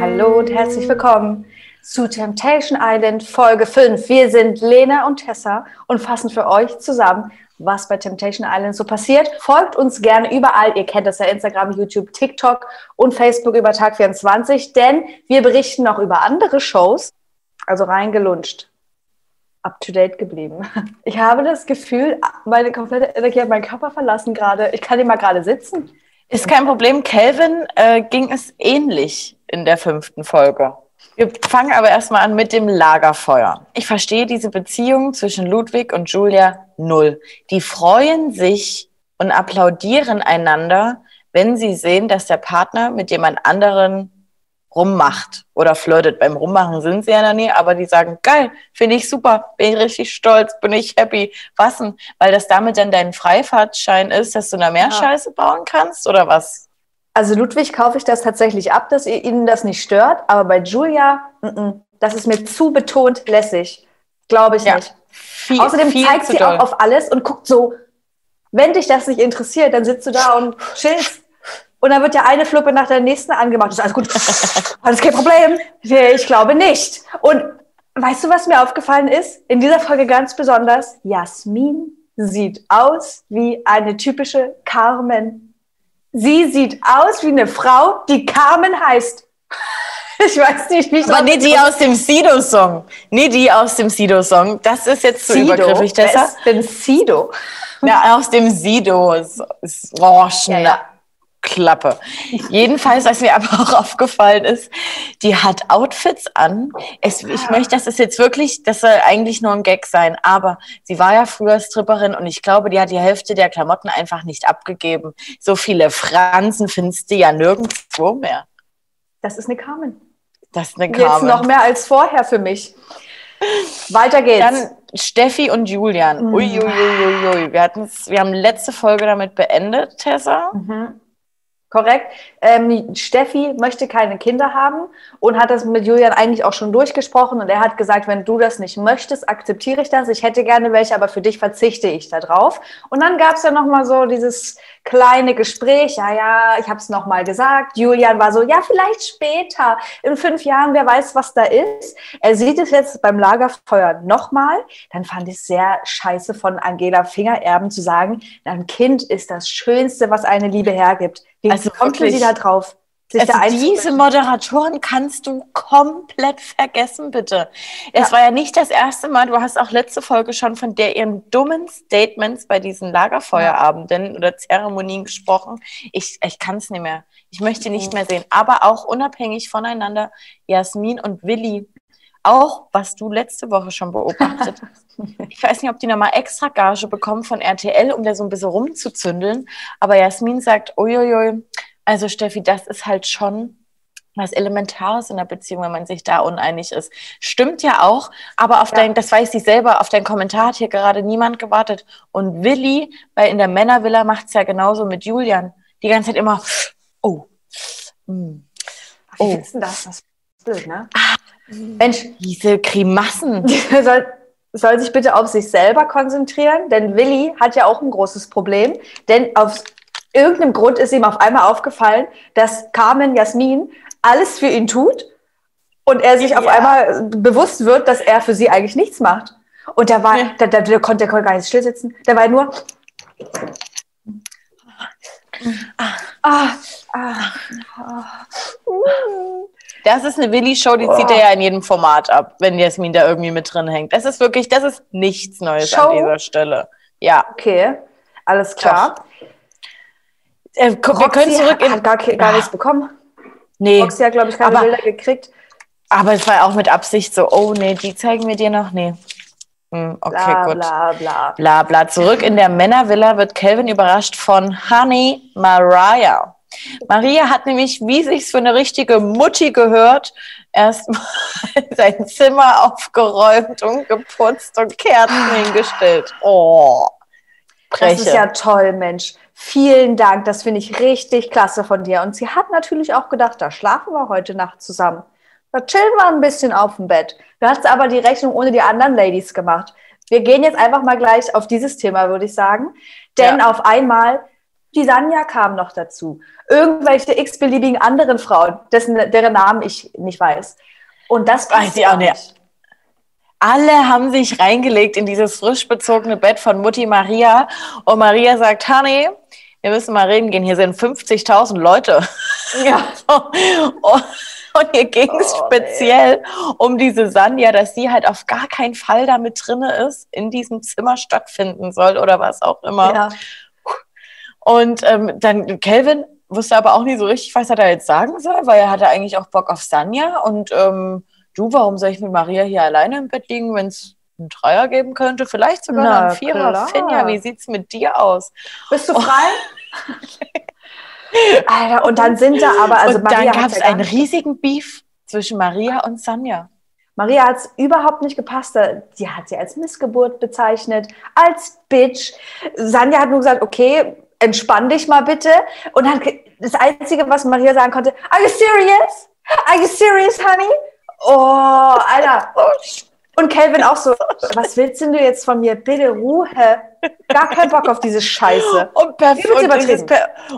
Hallo und herzlich willkommen zu Temptation Island Folge 5. Wir sind Lena und Tessa und fassen für euch zusammen, was bei Temptation Island so passiert. Folgt uns gerne überall. Ihr kennt das ja Instagram, YouTube, TikTok und Facebook über Tag 24, denn wir berichten noch über andere Shows. Also reingelunscht. Up to date geblieben. Ich habe das Gefühl, meine komplette Energie hat meinen Körper verlassen gerade. Ich kann mal gerade sitzen. Ist kein Problem. Kelvin äh, ging es ähnlich in der fünften Folge. Wir fangen aber erstmal an mit dem Lagerfeuer. Ich verstehe diese Beziehung zwischen Ludwig und Julia null. Die freuen sich und applaudieren einander, wenn sie sehen, dass der Partner mit jemand anderen rummacht oder flirtet. Beim Rummachen sind sie ja noch nie, aber die sagen, geil, finde ich super, bin ich richtig stolz, bin ich happy. Was denn? Weil das damit dann dein Freifahrtschein ist, dass du da mehr ja. Scheiße bauen kannst oder was? Also Ludwig kaufe ich das tatsächlich ab, dass ihnen das nicht stört, aber bei Julia, n -n, das ist mir zu betont lässig. Glaube ich ja. nicht. Viel, Außerdem viel zeigt sie doll. auch auf alles und guckt so, wenn dich das nicht interessiert, dann sitzt du da und chillst. Und dann wird ja eine Fluppe nach der nächsten angemacht. Das ist alles gut. Alles kein Problem. Ich glaube nicht. Und weißt du, was mir aufgefallen ist? In dieser Folge ganz besonders, Jasmin sieht aus wie eine typische Carmen Sie sieht aus wie eine Frau, die Carmen heißt. Ich weiß nicht, wie ich Aber nee, die aus dem Sido-Song. Nee, die aus dem Sido-Song. Das ist jetzt zu Sido? übergriffig, Tessa. Wer ist denn Sido? Ja, aus dem Sido. Orangen. Ja, ja. Klappe. Jedenfalls, was mir aber auch aufgefallen ist, die hat Outfits an. Es, ich möchte, das ist jetzt wirklich, das soll eigentlich nur ein Gag sein, aber sie war ja früher Stripperin und ich glaube, die hat die Hälfte der Klamotten einfach nicht abgegeben. So viele Fransen findest du ja nirgendwo mehr. Das ist eine Carmen. Das ist eine Carmen. Jetzt noch mehr als vorher für mich. Weiter geht's. Dann Steffi und Julian. Mhm. Uiuiuiui. Ui, ui, ui. Wir, wir haben letzte Folge damit beendet, Tessa. Mhm korrekt. Ähm, Steffi möchte keine Kinder haben und hat das mit Julian eigentlich auch schon durchgesprochen und er hat gesagt, wenn du das nicht möchtest, akzeptiere ich das. Ich hätte gerne welche, aber für dich verzichte ich da drauf. Und dann gab es ja noch mal so dieses kleine Gespräch. Ja, ja, ich habe es noch mal gesagt. Julian war so, ja, vielleicht später, in fünf Jahren, wer weiß, was da ist. Er sieht es jetzt beim Lagerfeuer noch mal. Dann fand ich es sehr scheiße von Angela Fingererben zu sagen, ein Kind ist das Schönste, was eine Liebe hergibt. Wie also kommt wirklich, sie da drauf? Also diese Moderatoren kannst du komplett vergessen, bitte. Ja. Es war ja nicht das erste Mal, du hast auch letzte Folge schon von der ihren dummen Statements bei diesen Lagerfeuerabenden ja. oder Zeremonien gesprochen. Ich, ich kann es nicht mehr. Ich möchte nicht mhm. mehr sehen. Aber auch unabhängig voneinander, Jasmin und Willi, auch was du letzte Woche schon beobachtet hast. Ich weiß nicht, ob die nochmal extra Gage bekommen von RTL, um da so ein bisschen rumzuzündeln. Aber Jasmin sagt, uiuiui, also Steffi, das ist halt schon was Elementares in der Beziehung, wenn man sich da uneinig ist. Stimmt ja auch, aber auf ja. dein, das weiß sie selber, auf deinen Kommentar hat hier gerade niemand gewartet. Und Willi, weil in der Männervilla macht es ja genauso mit Julian. Die ganze Zeit immer, oh, mm, Ach, wie oh. ist denn das? Das ist blöd, ne? Ah, Mensch, diese Grimassen. soll, soll sich bitte auf sich selber konzentrieren, denn Willi hat ja auch ein großes Problem, denn aus irgendeinem Grund ist ihm auf einmal aufgefallen, dass Carmen Jasmin alles für ihn tut und er sich ja. auf einmal bewusst wird, dass er für sie eigentlich nichts macht. Und da war, ja. da, da, da, konnte, konnte gar nicht still sitzen. Da war nur. Ah, ah, ah, das ist eine Willi-Show, die zieht er ja in jedem Format ab, wenn Jasmin da irgendwie mit drin hängt. Das ist wirklich, das ist nichts Neues Show? an dieser Stelle. Ja. Okay, alles klar. Äh, wir können zurück in. Hat gar, gar nichts bekommen. Nee. Roxy hat, glaube ich, keine aber, Bilder gekriegt. Aber es war auch mit Absicht so, oh nee, die zeigen wir dir noch. Nee. Hm, okay, bla, gut. Bla, bla. Bla, bla. Zurück in der Männervilla wird Calvin überrascht von Honey Mariah. Maria hat nämlich, wie sich's für eine richtige Mutti gehört, erstmal sein Zimmer aufgeräumt und geputzt und Kerzen hingestellt. Oh, Breche. Das ist ja toll, Mensch. Vielen Dank, das finde ich richtig klasse von dir. Und sie hat natürlich auch gedacht, da schlafen wir heute Nacht zusammen. Da chillen wir ein bisschen auf dem Bett. Du hast aber die Rechnung ohne die anderen Ladies gemacht. Wir gehen jetzt einfach mal gleich auf dieses Thema, würde ich sagen. Denn ja. auf einmal, die Sanja kam noch dazu. Irgendwelche x-beliebigen anderen Frauen, dessen, deren Namen ich nicht weiß. Und das weiß ich auch nicht. Alle haben sich reingelegt in dieses frisch bezogene Bett von Mutti Maria. Und Maria sagt, Honey, wir müssen mal reden gehen. Hier sind 50.000 Leute. Ja. Und hier ging es oh, speziell nee. um diese Sanja, dass sie halt auf gar keinen Fall damit drinne ist, in diesem Zimmer stattfinden soll oder was auch immer. Ja. Und ähm, dann Kelvin wusste aber auch nie so richtig, was er da jetzt sagen soll, weil er hatte eigentlich auch Bock auf Sanja. Und ähm, du, warum soll ich mit Maria hier alleine im Bett liegen, wenn es einen Dreier geben könnte? Vielleicht sogar Na, einen Vierer. Klar. Finja, wie sieht's mit dir aus? Bist du frei? Oh. Alter, und dann sind da aber, also und Maria dann gab es einen riesigen Beef zwischen Maria und Sanja. Maria hat es überhaupt nicht gepasst. Die hat sie als Missgeburt bezeichnet, als Bitch. Sanja hat nur gesagt, okay, entspann dich mal bitte. Und dann das Einzige, was Maria sagen konnte, are you serious? Are you serious, honey? Oh, Alter. Und Kelvin auch so, was willst denn du jetzt von mir? Bitte Ruhe. Gar keinen Bock auf diese Scheiße. Und, und, dieses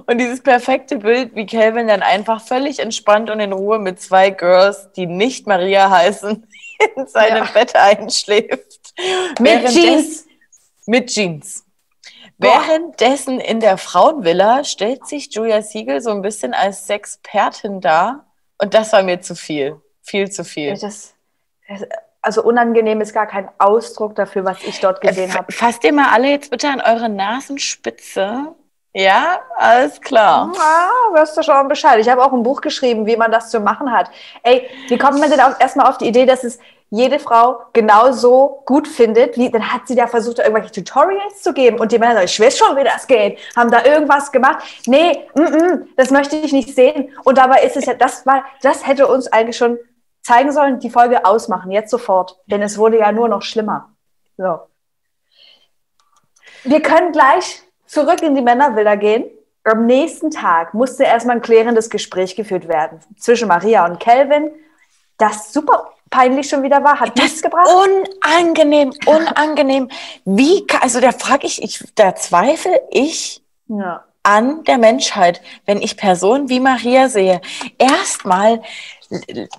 und, dieses perfekte Bild, wie Kelvin dann einfach völlig entspannt und in Ruhe mit zwei Girls, die nicht Maria heißen, in seinem ja. Bett einschläft. Mit Jeans. Mit Jeans. Währenddessen in der Frauenvilla stellt sich Julia Siegel so ein bisschen als Sexpertin dar. Und das war mir zu viel. Viel zu viel. Das, also unangenehm ist gar kein Ausdruck dafür, was ich dort äh, gesehen habe. Fasst ihr mal alle jetzt bitte an eure Nasenspitze. Ja, alles klar. Ja, wirst du schon Bescheid. Ich habe auch ein Buch geschrieben, wie man das zu machen hat. Ey, wie kommt man denn auch erstmal auf die Idee, dass es jede Frau genauso gut findet, wie, dann hat sie da versucht, irgendwelche Tutorials zu geben und die Männer sagen, ich weiß schon, wie das geht, haben da irgendwas gemacht. Nee, mm -mm, das möchte ich nicht sehen. Und dabei ist es ja, das war, das hätte uns eigentlich schon zeigen sollen, die Folge ausmachen, jetzt sofort. Denn es wurde ja nur noch schlimmer. So. Wir können gleich zurück in die Männervilla gehen. Am nächsten Tag musste erstmal ein klärendes Gespräch geführt werden zwischen Maria und Kelvin, das super peinlich schon wieder war, hat das nichts gebracht. Unangenehm, unangenehm. Wie, also da frage ich, ich, da zweifle ich ja. an der Menschheit, wenn ich Personen wie Maria sehe. Erstmal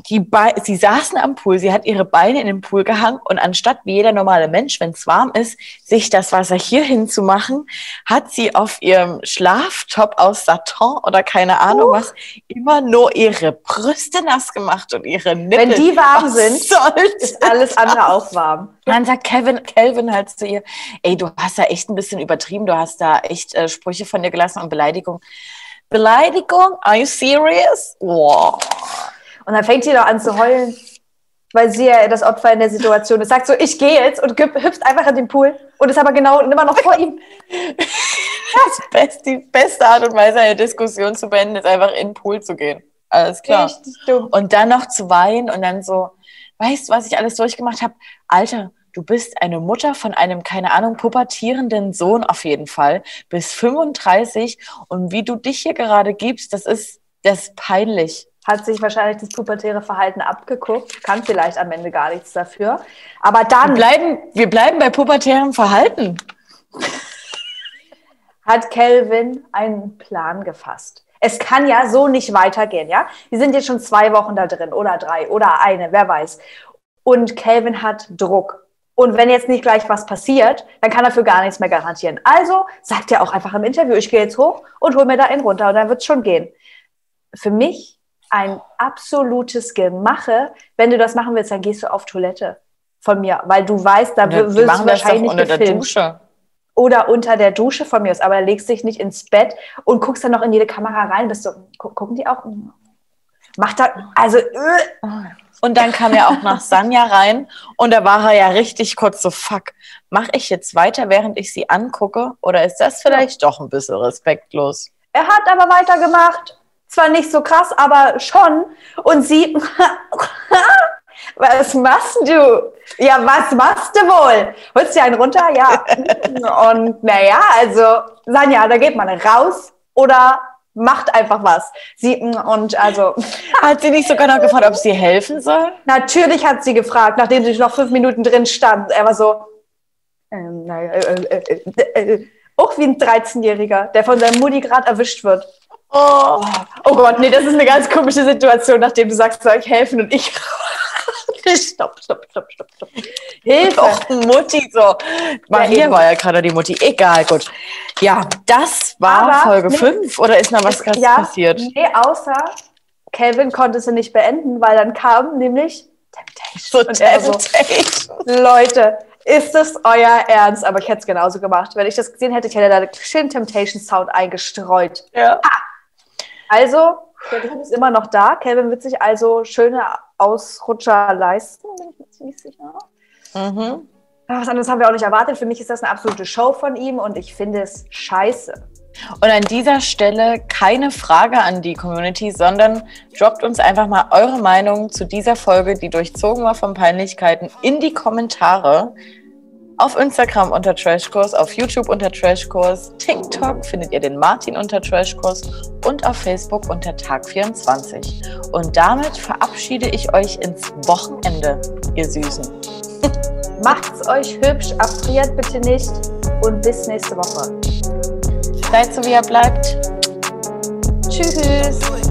die Be sie saßen am Pool, sie hat ihre Beine in den Pool gehangen und anstatt wie jeder normale Mensch, wenn es warm ist, sich das Wasser hier hinzumachen, hat sie auf ihrem Schlaftop aus Satin oder keine Ahnung uh. was immer nur ihre Brüste nass gemacht und ihre Nippel. Wenn die warm was sind, ist alles andere auch warm. Und dann sagt Kevin, Kelvin halt zu ihr, ey, du hast da echt ein bisschen übertrieben, du hast da echt äh, Sprüche von dir gelassen und Beleidigung. Beleidigung? Are you serious? Wow. Und dann fängt sie doch an zu heulen, weil sie ja das Opfer in der Situation ist. Sagt so, ich gehe jetzt und hüpft einfach in den Pool und ist aber genau immer noch vor ihm. Das best, die beste Art und Weise, eine Diskussion zu beenden, ist einfach in den Pool zu gehen. Alles klar. Und dann noch zu weinen und dann so, weißt du, was ich alles durchgemacht habe? Alter, du bist eine Mutter von einem, keine Ahnung, pubertierenden Sohn auf jeden Fall, bis 35 und wie du dich hier gerade gibst, das ist, das ist peinlich hat sich wahrscheinlich das pubertäre Verhalten abgeguckt, kann vielleicht am Ende gar nichts dafür. Aber dann. Wir bleiben, wir bleiben bei pubertärem Verhalten. Hat Kelvin einen Plan gefasst. Es kann ja so nicht weitergehen, ja? Wir sind jetzt schon zwei Wochen da drin oder drei oder eine, wer weiß. Und Kelvin hat Druck. Und wenn jetzt nicht gleich was passiert, dann kann er für gar nichts mehr garantieren. Also sagt er auch einfach im Interview, ich gehe jetzt hoch und hol mir da einen runter und dann wird es schon gehen. Für mich ein absolutes Gemache. Wenn du das machen willst, dann gehst du auf Toilette von mir, weil du weißt, da ja, wirst du wahrscheinlich unter gefilmt. Der Dusche. Oder unter der Dusche von mir aus, aber legst dich nicht ins Bett und guckst dann noch in jede Kamera rein. Bist du, gucken die auch? Macht da, also. Äh. Und dann kam er auch nach Sanja rein und da war er ja richtig kurz so, fuck, mache ich jetzt weiter, während ich sie angucke? Oder ist das vielleicht doch ein bisschen respektlos? Er hat aber weitergemacht. Zwar nicht so krass, aber schon. Und sie, was machst du? Ja, was machst du wohl? Holst du einen runter? Ja. Und naja, also, Sanja, da geht man raus oder macht einfach was. Sie, und also. Hat sie nicht sogar noch gefragt, ob sie helfen soll? Natürlich hat sie gefragt, nachdem sie noch fünf Minuten drin stand. Er war so, ähm, naja, äh, äh, äh, äh auch wie ein 13-Jähriger, der von seinem Mutti gerade erwischt wird. Oh. oh Gott, nee, das ist eine ganz komische Situation, nachdem du sagst, soll ich helfen und ich. stopp, stopp, stopp, stopp, stopp. Hilfe! Och, Mutti, so. Maria ja, war ja gerade die Mutti. Egal, gut. Ja, das war Aber Folge 5 oder ist noch was krass ja, passiert? Nee, außer Calvin konnte sie nicht beenden, weil dann kam nämlich Temptation. So Temptation. So, Leute, ist das euer Ernst? Aber ich hätte es genauso gemacht. Wenn ich das gesehen hätte, ich hätte da einen schönen Temptation Sound eingestreut. Ja. Ah. Also, der Druck ist immer noch da. Calvin wird sich also schöne Ausrutscher leisten, bin ich mir ziemlich sicher. Mhm. Was anderes haben wir auch nicht erwartet. Für mich ist das eine absolute Show von ihm und ich finde es scheiße. Und an dieser Stelle keine Frage an die Community, sondern droppt uns einfach mal eure Meinung zu dieser Folge, die durchzogen war von Peinlichkeiten, in die Kommentare. Auf Instagram unter Trashkurs, auf YouTube unter Trashkurs, TikTok findet ihr den Martin unter Trashkurs und auf Facebook unter Tag24. Und damit verabschiede ich euch ins Wochenende, ihr Süßen. Macht's euch hübsch, abfriert bitte nicht und bis nächste Woche. Seid so, wie ihr bleibt. Tschüss.